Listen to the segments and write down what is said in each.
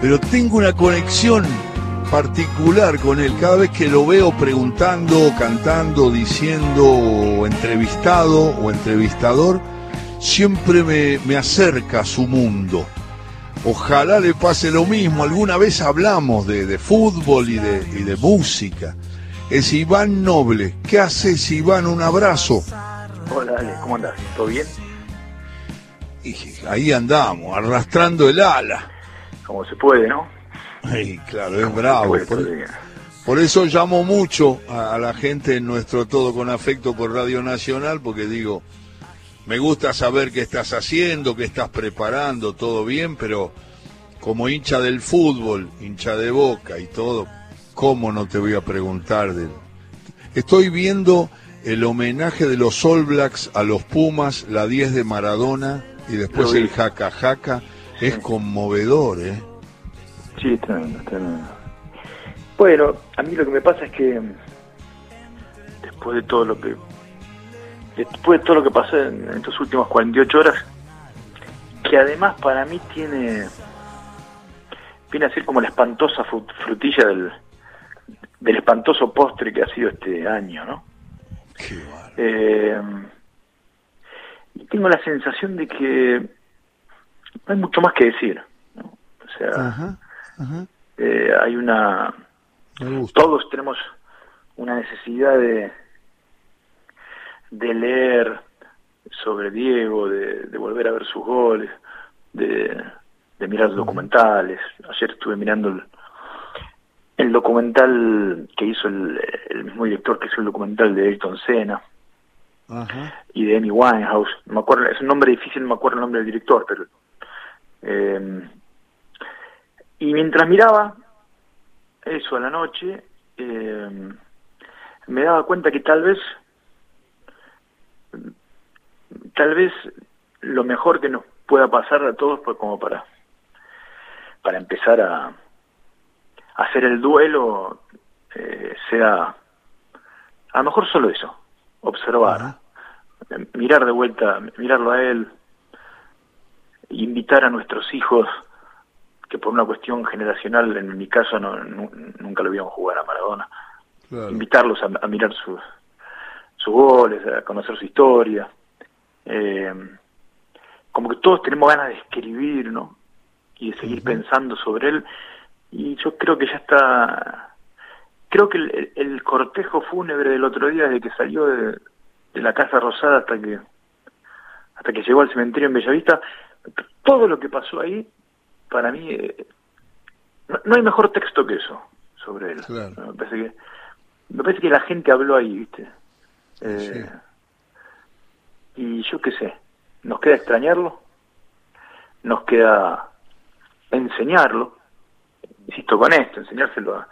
pero tengo una conexión particular con él. Cada vez que lo veo preguntando, cantando, diciendo, o entrevistado o entrevistador, siempre me, me acerca a su mundo. Ojalá le pase lo mismo. Alguna vez hablamos de, de fútbol y de, y de música. Es Iván Noble. ¿Qué haces, Iván? Un abrazo. Hola, Ale, ¿cómo andás? ¿Todo bien? Y ahí andamos, arrastrando el ala. Como se puede, ¿no? Ay, claro, es bravo. Por, eso llamo mucho a, a la gente en nuestro Todo con Afecto por Radio Nacional, porque digo, me gusta saber qué estás haciendo, qué estás preparando, todo bien, pero como hincha del fútbol, hincha de boca y todo, ¿cómo no te voy a preguntar de... Estoy viendo el homenaje de los All Blacks a los Pumas, la 10 de Maradona y después el jaca jaca. Es conmovedor, ¿eh? Sí, es tremendo, es tremendo. Bueno, a mí lo que me pasa es que mm, después de todo lo que después de todo lo que pasó en estas últimas 48 horas, que además para mí tiene viene a ser como la espantosa fru- frutilla del del espantoso postre que ha sido este año, ¿no? Qué bárbaro. Eh, y tengo la sensación de que no hay mucho más que decir. ¿no? O sea, Ajá, ajá. eh, hay una... Todos tenemos una necesidad de, de leer sobre Diego, de, de volver a ver sus goles, de, de mirar documentales. Ayer estuve mirando el, el documental que hizo el, el mismo director que hizo el documental de Ayrton Senna Ajá. y de Amy Winehouse. No me acuerdo, es un nombre difícil, no me acuerdo el nombre del director, pero. Eh, y mientras miraba eso a la noche, eh, me daba cuenta que tal vez. Tal vez lo mejor que nos pueda pasar a todos, pues como para. para empezar a. a hacer el duelo, eh, sea. a lo mejor solo eso, observar mirar de vuelta, mirarlo a él, invitar a nuestros hijos, que por una cuestión generacional, en mi caso, no, nu- nunca lo vieron jugar a Maradona, Claro. invitarlos a, a mirar sus, sus goles, a conocer su historia. Eh, como que todos tenemos ganas de escribir, ¿no? Y de seguir pensando sobre él. Y yo creo que ya está. Creo que el, el- el cortejo fúnebre del otro día, desde que salió de, de la Casa Rosada hasta que hasta que llegó al cementerio en Bellavista, todo lo que pasó ahí, para mí, eh, no, no hay mejor texto que eso sobre él. Claro. Me parece que me parece que la gente habló ahí, ¿viste? Eh, Y yo qué sé, nos queda extrañarlo, nos queda enseñarlo, insisto con esto, enseñárselo a,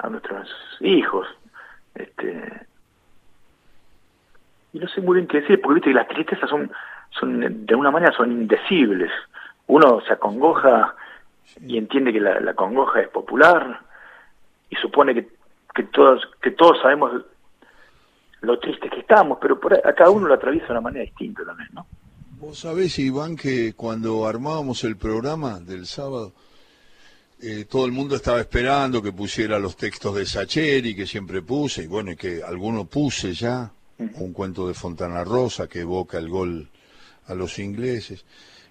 a nuestros hijos, este y no sé muy bien qué decir, porque viste que las tristezas son, son de una manera son indecibles. Uno se acongoja y entiende que la, la congoja es popular y supone que, que todos que todos sabemos lo tristes que estamos, pero por a cada uno lo atraviesa de una manera distinta también, ¿no? Vos sabés, Iván, que cuando armábamos el programa del sábado, eh, todo el mundo estaba esperando que pusiera los textos de Sacheri, que siempre puse, y bueno, y que alguno puse ya, un cuento de Fontana Rosa que evoca el gol a los ingleses,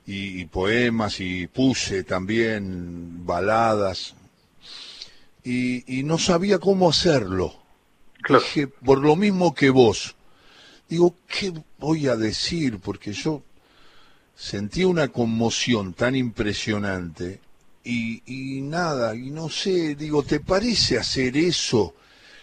y, y poemas, y puse también baladas, y, y no sabía cómo hacerlo. Claro. Dije, por lo mismo que vos, digo, ¿qué voy a decir? Porque yo sentí una conmoción tan impresionante y, y nada, y no sé, digo, ¿te parece hacer eso?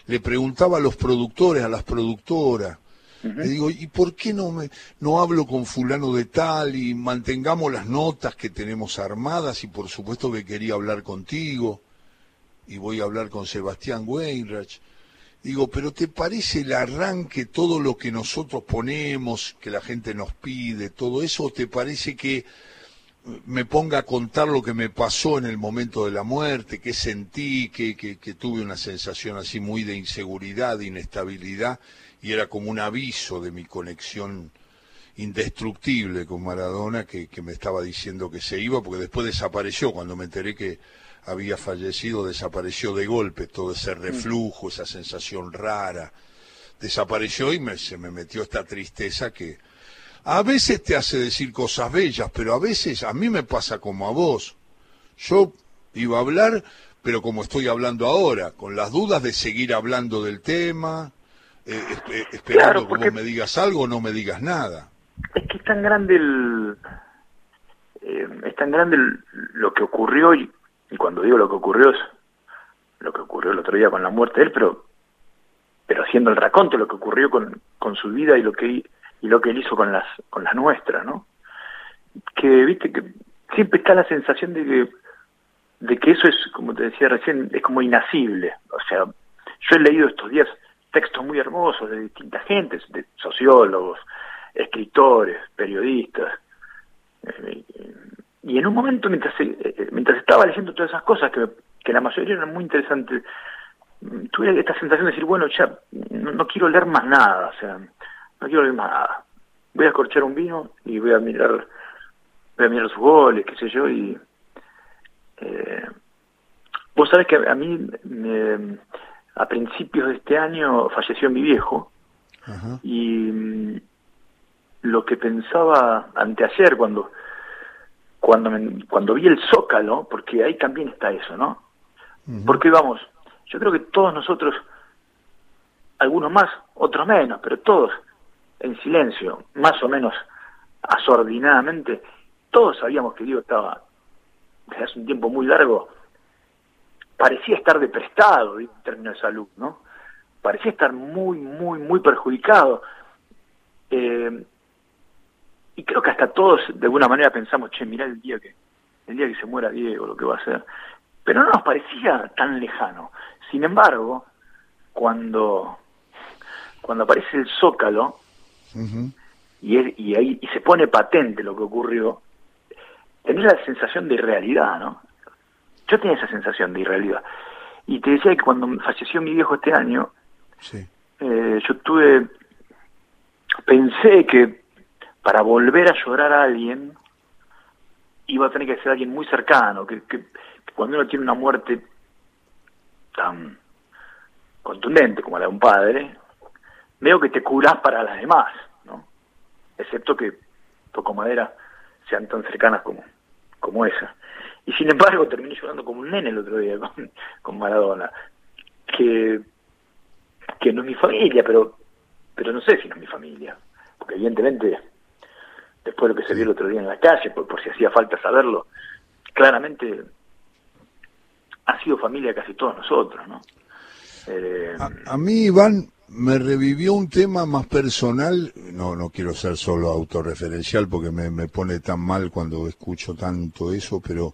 Le preguntaba a los productores, a las productoras. Le digo, ¿y por qué no me no hablo con fulano de tal y mantengamos las notas que tenemos armadas y por supuesto que quería hablar contigo y voy a hablar con Sebastián Weinreich. Digo, pero ¿te parece el arranque, todo lo que nosotros ponemos, que la gente nos pide, todo eso, o te parece que me ponga a contar lo que me pasó en el momento de la muerte, qué sentí, que, que, que tuve una sensación así muy de inseguridad, de inestabilidad, y era como un aviso de mi conexión indestructible con Maradona que, que me estaba diciendo que se iba, porque después desapareció, cuando me enteré que había fallecido, desapareció de golpe todo ese mm. reflujo, esa sensación rara, desapareció y me, se me metió esta tristeza que a veces te hace decir cosas bellas, pero a veces a mí me pasa como a vos. Yo iba a hablar, pero como estoy hablando ahora, con las dudas de seguir hablando del tema, eh, esperando que vos me digas algo o no me digas nada. Es que es tan grande el, eh, es tan grande lo que ocurrió y, y, cuando digo lo que ocurrió es lo que ocurrió el otro día con la muerte de él, pero pero haciendo el raconto lo que ocurrió con, con su vida y lo que y lo que él hizo con las con las nuestras, ¿no? Que viste que siempre está la sensación de que de que eso es, como te decía recién, es como inacible. O sea, yo he leído estos días textos muy hermosos de distintas gentes, de sociólogos, escritores, periodistas. Eh, y en un momento, mientras, eh, mientras estaba leyendo todas esas cosas, que, que la mayoría eran muy interesantes, tuve esta sensación de decir, bueno, ya no, quiero leer más nada, o sea, no quiero leer más nada. Voy a corchar un vino y voy a mirar, voy a mirar sus goles, qué sé yo, y eh, vos sabés que a mí me, a principios de este año falleció mi viejo. Y mm, lo que pensaba anteayer cuando cuando cuando vi el zócalo porque ahí también está eso no porque vamos yo creo que todos nosotros algunos más otros menos pero todos en silencio más o menos asordinadamente todos sabíamos que Dios estaba desde hace un tiempo muy largo parecía estar deprestado en términos de salud, ¿no? Parecía estar muy, muy, muy perjudicado. Eh, y creo que hasta todos de alguna manera pensamos, che, mirá el día que, el día que se muera Diego, lo que va a ser. Pero no nos parecía tan lejano. Sin embargo, cuando, cuando aparece el zócalo, y, y ahí y se pone patente lo que ocurrió, tenés la sensación de irrealidad, ¿no? Yo tenía esa sensación de irrealidad. Y te decía que cuando falleció mi viejo este año, eh, yo tuve, pensé que para volver a llorar a alguien, iba a tener que ser alguien muy cercano, que, que, cuando uno tiene una muerte tan contundente como la de un padre, veo que te curás para las demás, ¿no? Excepto que toco madera sean tan cercanas como, como esa. Y sin embargo terminé llorando como un nene el otro día con, con Maradona, que, que no es mi familia, pero, pero no sé si no es mi familia, porque evidentemente después de lo que se vio el otro día en la calle, por, por si hacía falta saberlo, claramente ha sido familia casi todos nosotros, ¿no? A, a, mí, Iván, me revivió un tema más personal, no, no quiero ser solo autorreferencial porque me, me, pone tan mal cuando escucho tanto eso, pero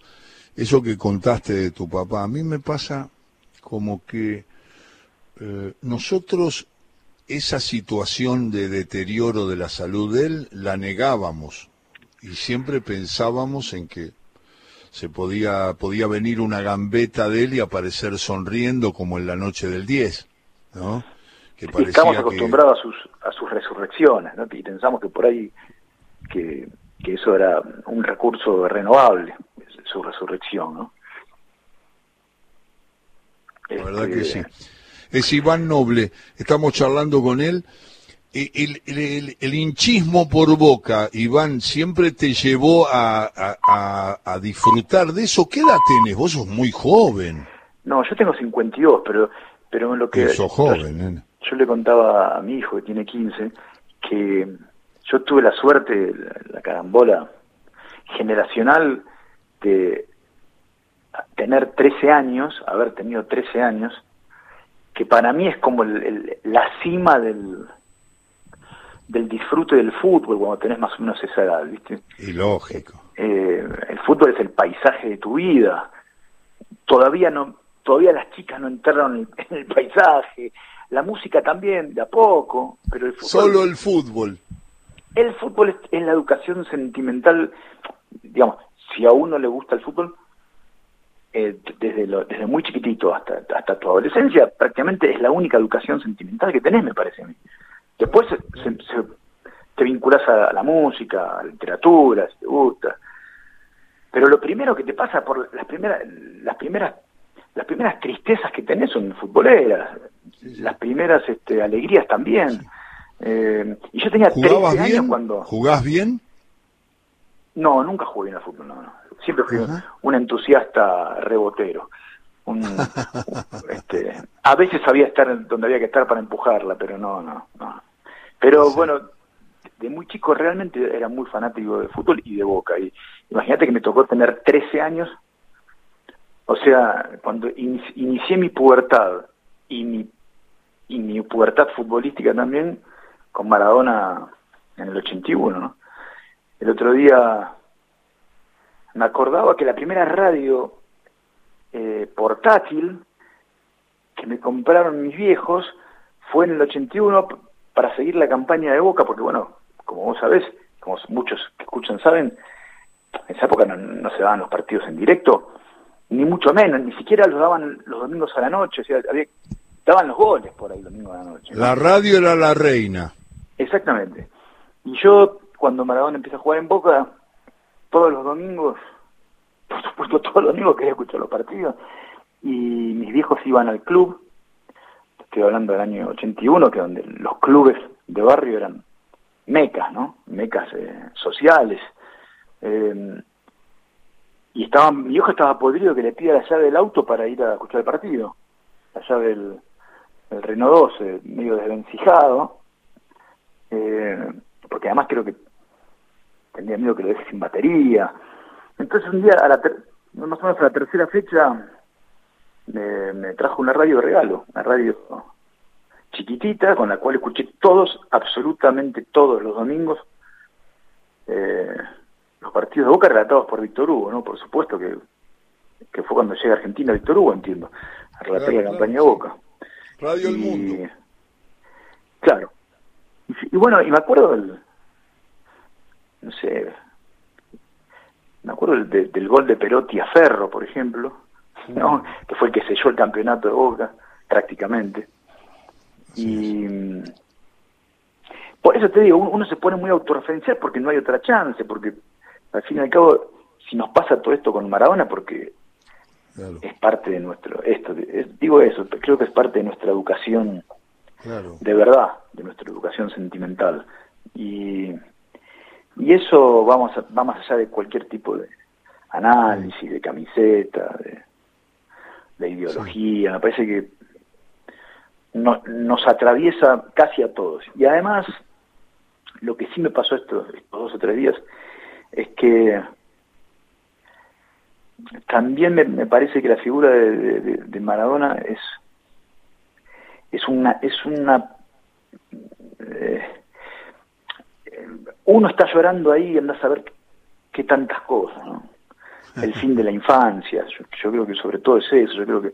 eso que contaste de tu papá, a mí me pasa como que eh, nosotros esa situación de deterioro de la salud de él la negábamos y siempre pensábamos en que se podía, podía venir una gambeta de él y aparecer sonriendo como en la noche del 10, ¿no? Estamos acostumbrados a sus a sus resurrecciones ¿no? y pensamos que por ahí que, que eso era un recurso renovable su resurrección ¿no? la verdad que este, sí es Iván Noble estamos charlando con él el, el, el, hinchismo por boca, Iván, siempre te llevó a, a, a, disfrutar de eso. ¿Qué edad tenés? Vos sos muy joven. No, yo tengo 52, pero, pero en lo que... Sos joven, yo le contaba a mi hijo, que tiene 15, que yo tuve la suerte, la carambola generacional de tener 13 años, haber tenido 13 años, que para mí es como la cima del, del disfrute del fútbol cuando tenés más o menos esa edad, ¿viste? Y lógico. Eh, el fútbol es el paisaje de tu vida. Todavía no, todavía las chicas no entraron en el paisaje, la música también, de a poco, pero el fútbol... Solo el fútbol. El fútbol es, la educación sentimental, digamos, si a uno le gusta el fútbol, eh, desde, lo, desde muy chiquitito hasta, hasta tu adolescencia, prácticamente es la única educación sentimental que tenés, me parece a mí. Después se, te vinculas a la música, a la literatura, si te gusta. Pero lo primero que te pasa por las primeras, las primeras, las primeras tristezas que tenés son futboleras, las primeras este, alegrías también. Eh, y yo tenía 13 años cuando... ¿Jugás bien? No, nunca jugué bien al fútbol, no, Siempre fui un entusiasta rebotero. este, a veces sabía estar donde había que estar para empujarla, pero no, no, no. Pero bueno, de muy chico realmente era muy fanático de fútbol y de Boca. Y imagínate que me tocó tener 13 años, o sea, cuando inicié mi pubertad y mi, y mi pubertad futbolística también con Maradona en el 81, ¿no? El otro día me acordaba que la primera radio eh, portátil que me compraron mis viejos fue en el 81 para seguir la campaña de Boca, porque bueno, como vos sabés, como muchos que escuchan saben, en esa época no, se daban los partidos en directo, ni mucho menos, ni siquiera los daban los domingos a la noche, o sea, daban los goles por ahí domingo a la noche. La radio era la reina. Exactamente. Y yo, cuando Maradona empieza a jugar en Boca, todos los domingos, por supuesto todos los domingos quería escuchar los partidos, y mis viejos iban al club, estoy hablando del año 81, que donde los clubes de barrio eran mecas, ¿no? Mecas eh, sociales. Eh, y estaba, mi viejo estaba podrido que le pida la llave del auto para ir a escuchar el partido. La llave del, del Renault 12, medio desvencijado. Eh, porque además creo que tendría miedo que lo deje sin batería. Entonces un día, a la más o menos a la tercera fecha, me, trajo una radio de regalo, una radio chiquitita con la cual escuché todos, absolutamente todos los domingos, eh, los partidos de Boca relatados por Víctor Hugo, ¿no? Por supuesto que, que fue cuando llega a Argentina Víctor Hugo, entiendo, a relatar la campaña de Boca. Radio El Mundo. Claro. Y, bueno, y me acuerdo del, no sé, me acuerdo del, del gol de Perotti a Ferro, por ejemplo, ¿no? que fue el que selló el campeonato de Boca, prácticamente. Y por eso te digo, uno se pone muy autorreferencial porque no hay otra chance, porque al fin y al cabo, si nos pasa todo esto con Maradona, porque es parte de nuestro, esto, digo eso, creo que es parte de nuestra educación de verdad, de nuestra educación sentimental. Y, y eso vamos va más allá de cualquier tipo de análisis, de camiseta, de, de ideología, me parece que no, nos atraviesa casi a todos. Y además, lo que sí me pasó estos, dos o tres días es que también me, parece que la figura de, Maradona es es una es una eh, uno está llorando ahí y anda a saber qué tantas cosas ¿no? el fin de la infancia. Yo, creo que sobre todo es eso, yo creo que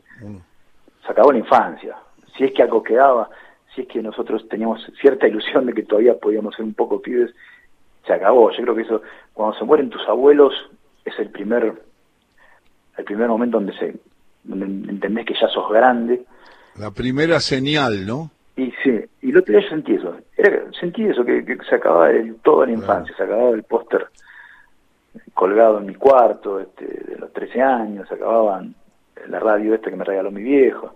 se acabó la infancia. Si es que algo quedaba, si es que nosotros teníamos cierta ilusión de que todavía podíamos ser un poco pibes, se acabó. Yo creo que eso, cuando se mueren tus abuelos, es el primer, el primer momento donde se, donde entendés que ya sos grande. La primera señal, ¿no? Y sí, y lo que yo sentí eso, sentí eso, que, se acababa el, toda la infancia, se acababa el póster colgado en mi cuarto este, de los 13 años, se acababan la radio esta que me regaló mi viejo,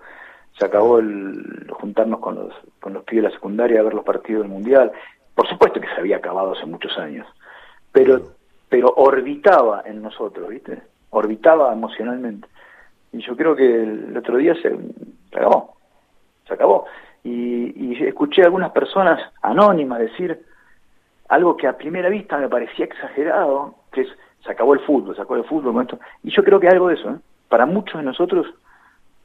se acabó el juntarnos con los, con los pibes de la secundaria a ver los partidos del Mundial. Por supuesto que se había acabado hace muchos años, pero, pero orbitaba en nosotros, ¿viste? Orbitaba emocionalmente. Y yo creo que el otro día se, acabó, se acabó. Y, y escuché a algunas personas anónimas decir algo que a primera vista me parecía exagerado, que es se acabó el fútbol, se acabó el fútbol, y yo creo que algo de eso, ¿eh? para muchos de nosotros,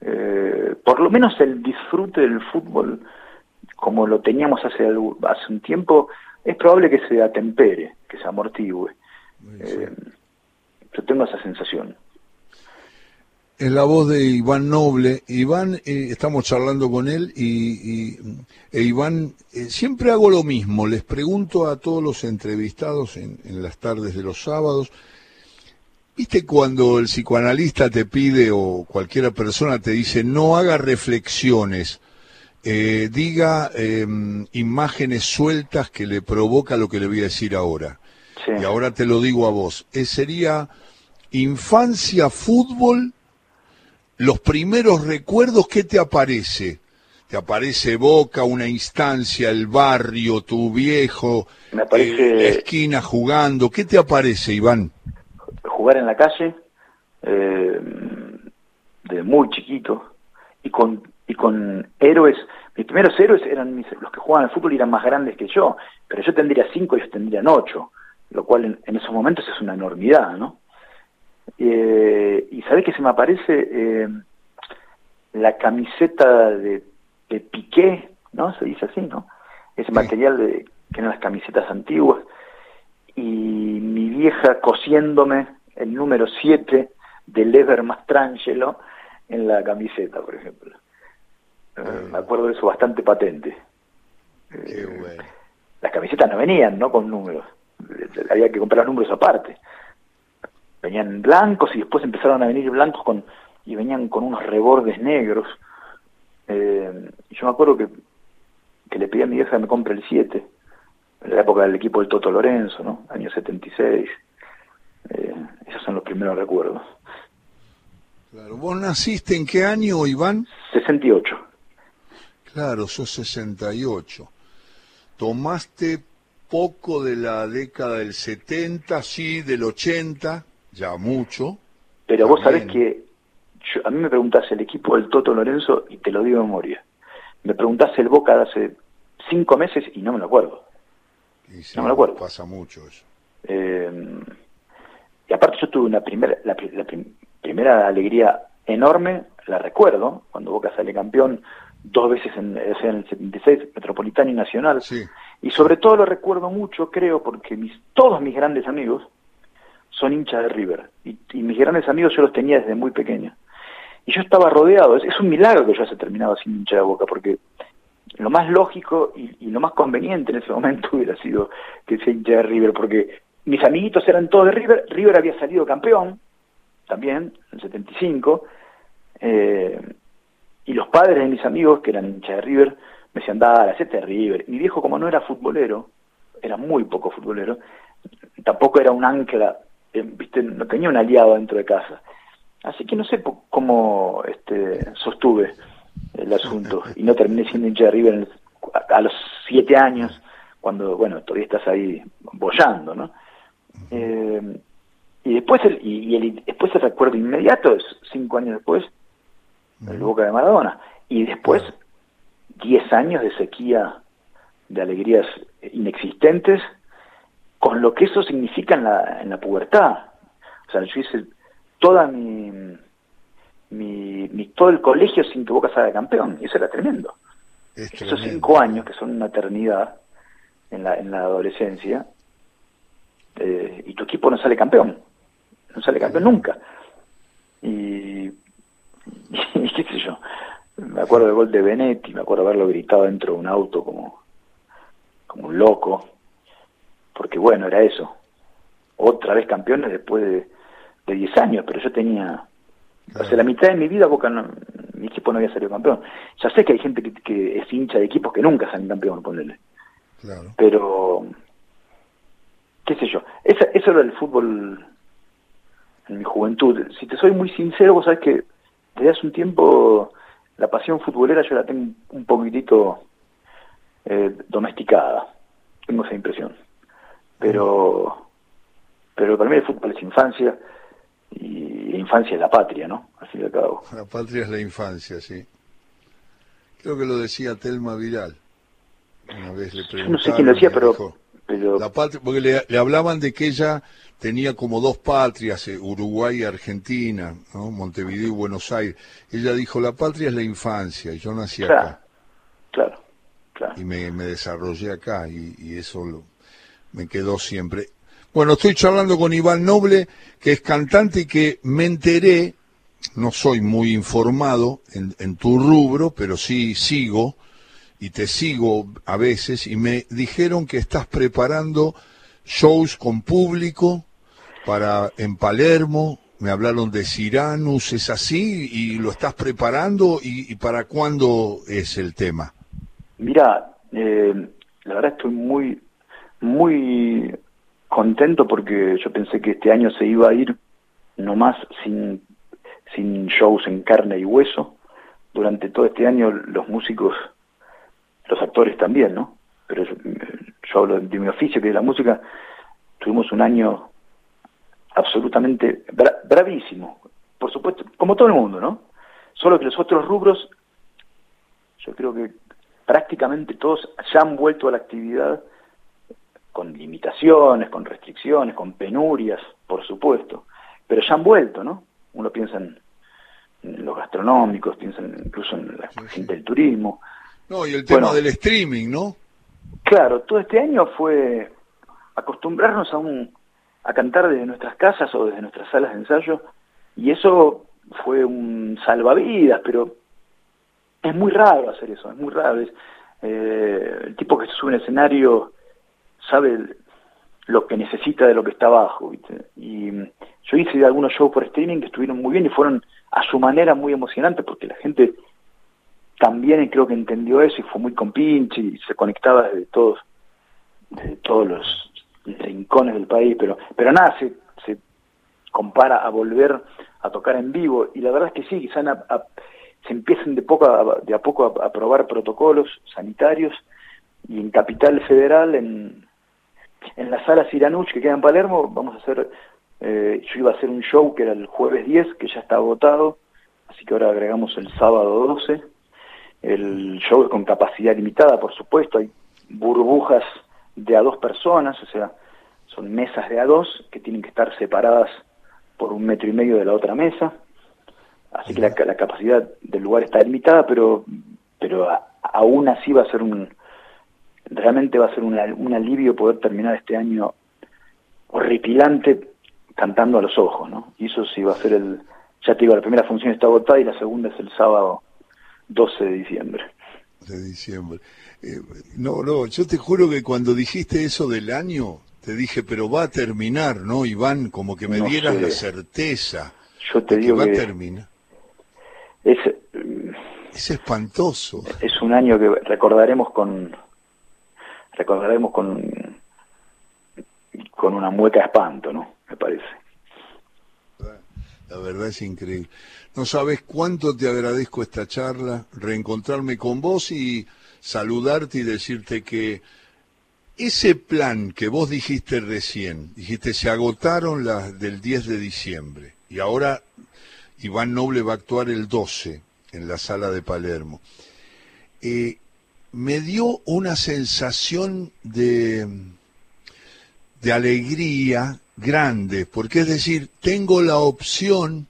eh, por lo menos el disfrute del fútbol como lo teníamos hace, hace un tiempo, es probable que se atempere, que se amortigue. Eh, yo tengo esa sensación. Es la voz de Iván Noble. Iván, estamos charlando con él y, e Iván, siempre hago lo mismo. Les pregunto a todos los entrevistados en, en las tardes de los sábados ¿Viste cuando el psicoanalista te pide o cualquier persona te dice no haga reflexiones, eh, diga em, imágenes sueltas que le provoca lo que le voy a decir ahora. Y ahora te lo digo a vos. Eh, sería infancia, fútbol, los primeros recuerdos, ¿qué te aparece? ¿Te aparece Boca, una instancia, el barrio, tu viejo, Me aparece... la esquina jugando? ¿Qué te aparece, Iván? Jugar en la calle, eh, de muy chiquito, y con, y con héroes. Mis primeros héroes eran los que jugaban al fútbol y eran más grandes que yo, pero yo tendría cinco y ellos tendrían ocho, lo cual en, esos momentos es una enormidad, ¿no? Eh, y sabes que se me aparece eh, la camiseta de, de, Piqué, ¿no? Se dice así, ¿no? Ese material de, que eran las camisetas antiguas, y mi vieja cosiéndome el número 7 de Lever Mastrangelo en la camiseta, por ejemplo. Eh, me acuerdo de eso bastante patente. Eh, las camisetas no venían, ¿no? Con números. Había que comprar los números aparte. Venían blancos y después empezaron a venir blancos con y venían con unos rebordes negros. Eh, yo me acuerdo que, que le pedí a mi vieja que me compre el 7, en la época del equipo del Toto Lorenzo, ¿no? Año 76. Eh, esos son los primeros recuerdos. Claro. ¿Vos naciste en qué año, Iván? 68. Claro, sos 68. Tomaste poco de la década del 70, sí, del 80, ya mucho. Pero vos sabés que a mí me preguntás el equipo del Toto Lorenzo y te lo digo de memoria. Me preguntás el Boca de hace cinco meses y no me lo acuerdo. no me lo acuerdo. Pasa mucho eso. Eh, y aparte yo tuve una primera, la, primera alegría enorme, la recuerdo, cuando Boca sale campeón dos veces en, en el 76, Metropolitano y Nacional. Y sobre todo lo recuerdo mucho, creo, porque mis, todos mis grandes amigos son hinchas de River. Y, mis grandes amigos yo los tenía desde muy pequeño. Y yo estaba rodeado, es, un milagro que yo haya terminado sin hincha de boca, porque lo más lógico y, y, lo más conveniente en ese momento hubiera sido que sea hincha de River, porque mis amiguitos eran todos de River, River había salido campeón, también, en el 75, eh, y los padres de mis amigos, que eran hinchas de River, me decían, dale, hacete River. Mi viejo, como no era futbolero, era muy poco futbolero, tampoco era un ancla, eh, ¿viste? no tenía un aliado dentro de casa. Así que no sé cómo este, sostuve el asunto y no terminé siendo hincha de River a, los siete años, cuando, bueno, todavía estás ahí bollando, ¿no? Eh, y después el, y, el, después el recuerdo inmediato es cinco años después, el Boca de Maradona. Y después diez años de sequía de alegrías inexistentes, con lo que eso significa en la, en la pubertad. O sea, yo hice toda mi, mi, todo el colegio sin que Boca salga campeón, y eso era tremendo. Esos cinco años, que son una eternidad en la, en la adolescencia, eh, y tu equipo no sale campeón no sale campeón nunca. Y, qué sé yo, me acuerdo del gol de Benetti, me acuerdo haberlo gritado dentro de un auto como, como un loco, porque bueno, era eso. Otra vez campeones después de, de 10 años, pero yo tenía, hace la mitad de mi vida Boca mi equipo no había salido campeón. Ya sé que hay gente que, es hincha de equipos que nunca salen campeón, ponele. Claro. Pero, qué sé yo, eso, eso era el fútbol en mi juventud. Si te soy muy sincero, vos sabés que desde hace un tiempo la pasión futbolera yo la tengo un poquitito eh, domesticada. Tengo esa impresión. Pero, pero para mí el fútbol es infancia y la infancia es la patria, ¿no? Al fin y al cabo. La patria es la infancia, sí. Creo que lo decía Telma Viral. Una vez le Yo no sé quién lo decía, pero, pero... La patria, porque le, le hablaban de que ella tenía como dos patrias, eh, Uruguay y Argentina, ¿no? Montevideo y Buenos Aires. Ella dijo, la patria es la infancia, y yo nací acá. Claro, claro. Y me, desarrollé acá, y, eso me quedó siempre. Bueno, estoy charlando con Iván Noble, que es cantante y que me enteré, no soy muy informado en, en tu rubro, pero sí sigo, y te sigo a veces, y me dijeron que estás preparando shows con público para en Palermo, me hablaron de Ciranus, ¿es así? ¿Y lo estás preparando? ¿Y, para cuándo es el tema? Mira, eh, la verdad estoy muy, muy contento porque yo pensé que este año se iba a ir nomás sin, sin shows en carne y hueso. Durante todo este año los músicos, los actores también, ¿no? Pero yo, yo hablo de mi oficio, que es la música, tuvimos un año absolutamente bravísimo, por supuesto, como todo el mundo, ¿no? Solo que los otros rubros, yo creo que prácticamente todos ya han vuelto a la actividad con limitaciones, con restricciones, con penurias, por supuesto, pero ya han vuelto, ¿no? Uno piensa en, los gastronómicos, piensa incluso en la gente del turismo. No, y el tema del streaming, ¿no? Claro, todo este año fue acostumbrarnos a un a cantar desde nuestras casas o desde nuestras salas de ensayo y eso fue un salvavidas, pero es muy raro hacer eso, es muy raro. Eh, el tipo que se sube en escenario sabe lo que necesita de lo que está abajo. Y yo hice algunos shows por streaming que estuvieron muy bien y fueron a su manera muy emocionantes porque la gente también creo que entendió eso y fue muy compinche y se conectaba desde todos, desde todos los rincones del país, pero, pero nada se, se compara a volver a tocar en vivo y la verdad es que sí, quizás se empiezan de, poco a, de a poco a, probar protocolos sanitarios y en Capital Federal, en, en la sala Siranuch que queda en Palermo, vamos a hacer, eh, yo iba a hacer un show que era el jueves 10, que ya está agotado, así que ahora agregamos el sábado 12. El show es con capacidad limitada, por supuesto, hay burbujas de a dos personas, o sea, son mesas de a dos que tienen que estar separadas por un metro y medio de la otra mesa. Así que la, la capacidad del lugar está limitada, pero, pero aún así va a ser un, realmente va a ser un alivio poder terminar este año horripilante cantando a los ojos, ¿no? Y eso sí va a ser el, ya te digo, la primera función está agotada y la segunda es el sábado 12 de diciembre. De diciembre. Eh, no, no, yo te juro que cuando dijiste eso del año, te dije, pero va a terminar, ¿no, Iván? Como que me dieras la certeza. Yo te digo que va a terminar. Es, es espantoso. Es un año que recordaremos con recordaremos con con una mueca de espanto, ¿no? Me parece. La verdad es increíble. No sabes cuánto te agradezco esta charla, reencontrarme con vos y saludarte y decirte que ese plan que vos dijiste recién, dijiste se agotaron las del 10 de diciembre y ahora Iván Noble va a actuar el 12 en la sala de Palermo. Eh, me dio una sensación de, de alegría grande, porque es decir, tengo la opción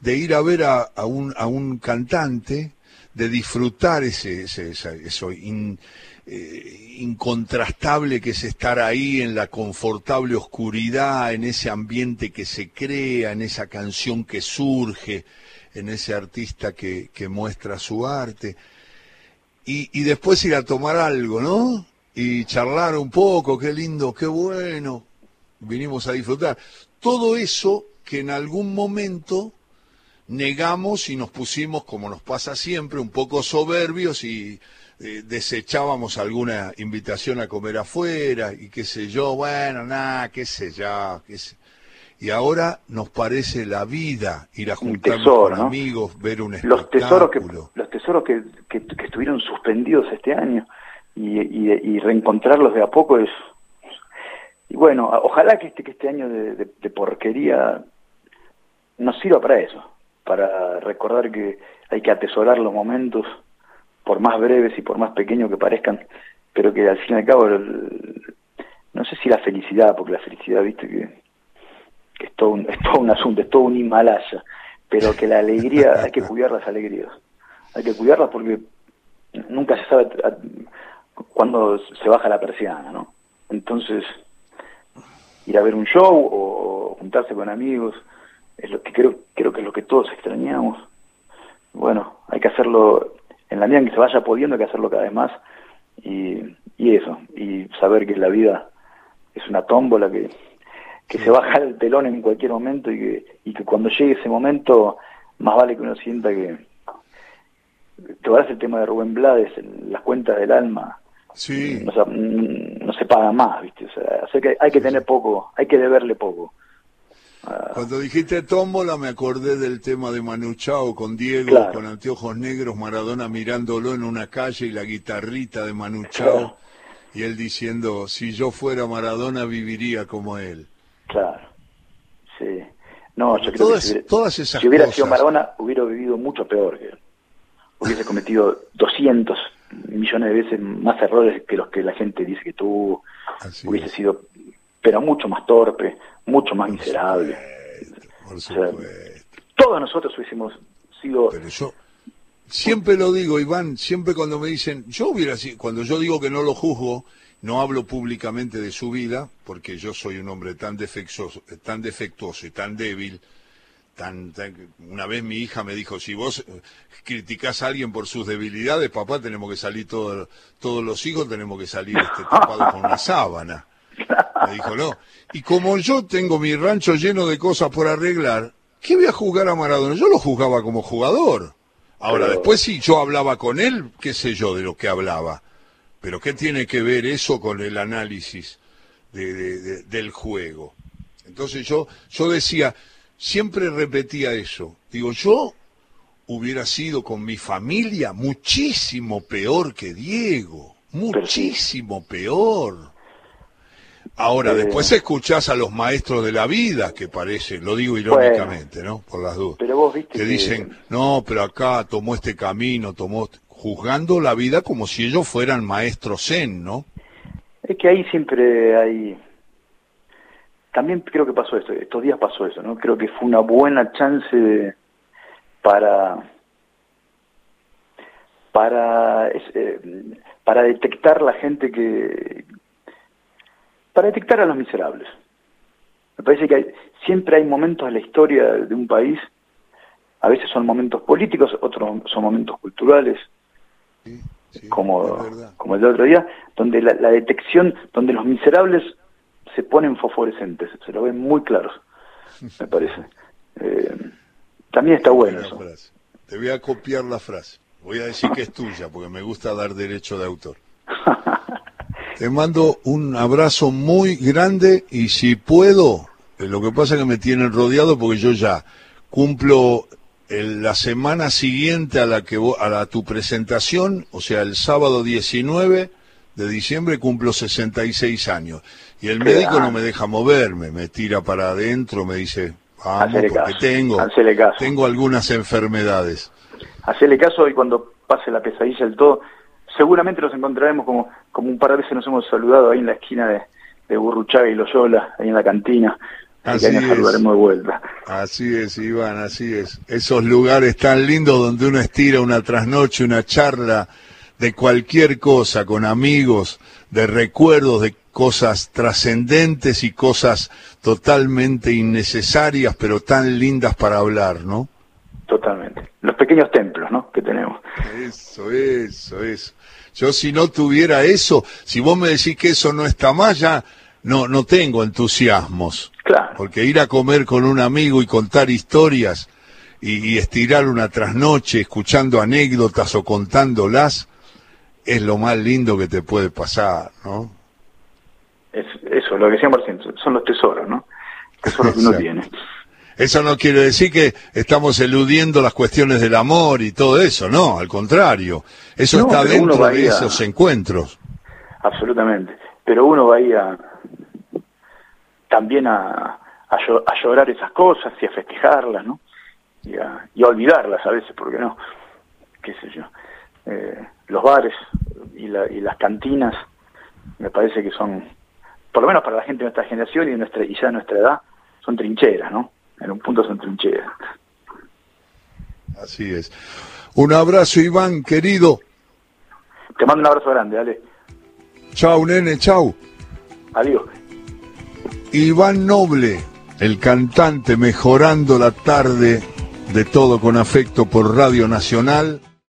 de ir a ver a, un, a un cantante de disfrutar ese, ese, eso eh, incontrastable que es estar ahí en la confortable oscuridad, en ese ambiente que se crea, en esa canción que surge, en ese artista que, que muestra su arte. Y, y después ir a tomar algo, ¿no? Y charlar un poco, qué lindo, qué bueno, vinimos a disfrutar. Todo eso que en algún momento negamos y nos pusimos, como nos pasa siempre, un poco soberbios y eh, desechábamos alguna invitación a comer afuera y qué sé yo, bueno, nada, qué sé yo, qué sé. Y ahora nos parece la vida ir a juntarnos con amigos, ver un espectáculo. Los tesoros que, los tesoros que, que, estuvieron suspendidos este año y, y, reencontrarlos de a poco es... Y bueno, ojalá que este, que este año de, de porquería nos sirva para eso para recordar que hay que atesorar los momentos, por más breves y por más pequeños que parezcan, pero que al fin y al cabo, no sé si la felicidad, porque la felicidad, viste, que, es, todo un, es todo un asunto, es todo un Himalaya, pero que la alegría, hay que cuidar las alegrías, hay que cuidarlas porque nunca se sabe cuándo se baja la persiana, ¿no? Entonces, ir a ver un show o juntarse con amigos, es lo que creo, creo que es lo que todos extrañamos. Bueno, hay que hacerlo en la medida en que se vaya pudiendo, hay que hacerlo cada vez más y, y eso, y saber que la vida es una tómbola que, que se baja el telón en cualquier momento y que, y que cuando llegue ese momento, más vale que uno sienta que... Te el tema de Rubén Blades, las cuentas del alma, Sí. no, se- mm, no se paga más, ¿viste? O sea, que hay que tener poco, hay que deberle poco. Cuando dijiste tómbola me acordé del tema de Manu Chao con Diego, Claro. con anteojos negros, Maradona mirándolo en una calle y la guitarrita de Manu Chao Claro. y él diciendo, si yo fuera Maradona viviría como él. Claro. Sí. No, yo creo Todas- que si hubiera, todas esas si hubiera cosas. sido Maradona, hubiera vivido mucho peor que él. Hubiese cometido 200 millones de veces más errores que los que la gente dice que tuvo. Así hubiese es. sido, pero mucho más torpe, mucho más miserable. Por sea, supuesto. Todos nosotros hubiésemos sido... Pero yo siempre lo digo, Iván, siempre cuando me dicen, yo hubiera sido, cuando yo digo que no lo juzgo, no hablo públicamente de su vida, porque yo soy un hombre tan defectuoso, tan defectuoso y tan débil, tan, tan- una vez mi hija me dijo, si vos eh, criticás a alguien por sus debilidades, papá, tenemos que salir todos, todos los hijos, tenemos que salir este, tapados con una sábana. Me dijo, no. Y como yo tengo mi rancho lleno de cosas por arreglar, ¿qué voy a juzgar a Maradona? Yo lo juzgaba como jugador. Ahora, Pero- después sí, yo hablaba con él, qué sé yo de lo que hablaba. Pero ¿qué tiene que ver eso con el análisis de- de- de- del juego? Entonces yo, yo decía, siempre repetía eso. Digo, yo hubiera sido con mi familia muchísimo peor que Diego. Muchísimo peor. Ahora, Eh, después escuchás a los maestros de la vida, que parece, lo digo irónicamente, ¿no? Por las dudas. Pero vos viste que que- dicen, no, pero acá tomó este camino, tomó, juzgando la vida como si ellos fueran maestros zen, ¿no? Es que ahí siempre hay... También creo que pasó esto, estos días pasó eso, ¿no? Creo que fue una buena chance de- para para eh, para detectar la gente que para detectar a los miserables. Me parece que hay- siempre hay momentos en la historia de un país, a veces son momentos políticos, otros son momentos culturales, Sí, sí, como, como el del otro día, donde la, la detección, donde los miserables se ponen fosforescentes, se lo ven muy claros, me parece. Eh, también está bueno eso. Te voy a copiar la frase. Voy a decir que es tuya, porque me gusta dar derecho de autor. Te mando un abrazo muy grande y si puedo, eh, lo que pasa es que me tienen rodeado porque yo ya cumplo el- la semana siguiente a la que a la, tu presentación, o sea, el sábado 19 de diciembre cumplo 66 años y el médico no me deja moverme, me tira para adentro, me dice, vamos, Hacele porque caso, tengo hacele caso. tengo algunas enfermedades. Hacerle caso y cuando pase la pesadilla del todo, seguramente nos encontraremos como, como un par de veces nos hemos saludado ahí en la esquina de, de Burruchaga y Loyola, ahí en la cantina. Así, Así que ahí nos es. saludaremos de vuelta. Así es, Iván, así es. Esos lugares tan lindos donde uno estira una trasnoche, una charla de cualquier cosa con amigos, de recuerdos, de cosas trascendentes y cosas totalmente innecesarias, pero tan lindas para hablar, ¿no? Totalmente. Los pequeños templos, ¿no? Que tenemos. Eso, eso, eso. Yo si no tuviera eso, si vos me decís que eso no está más, ya no, no tengo entusiasmos. Claro. Porque ir a comer con un amigo y contar historias y, y estirar una trasnoche escuchando anécdotas o contándolas es lo más lindo que te puede pasar, ¿no? Es, eso, lo que decíamos recién, son los tesoros, ¿no? Tesoros que uno tiene. Eso no quiere decir que estamos eludiendo las cuestiones del amor y todo eso, no, al contrario. Eso No, está dentro de a- esos encuentros. Absolutamente. Pero uno va ahí a, también a, a llorar esas cosas y a festejarlas, ¿no? Y a, y a olvidarlas a veces, porque no? ¿Qué sé yo? Eh, los bares y, la- y las cantinas me parece que son, por lo menos para la gente de nuestra generación y, de nuestra, y ya de nuestra edad, son trincheras, ¿no? En un punto son trincheras. Así es. Un abrazo, Iván, querido. Te mando un abrazo grande, dale. Chau, nene, chau. Adiós. Iván Noble, el cantante mejorando la tarde de todo con afecto por Radio Nacional.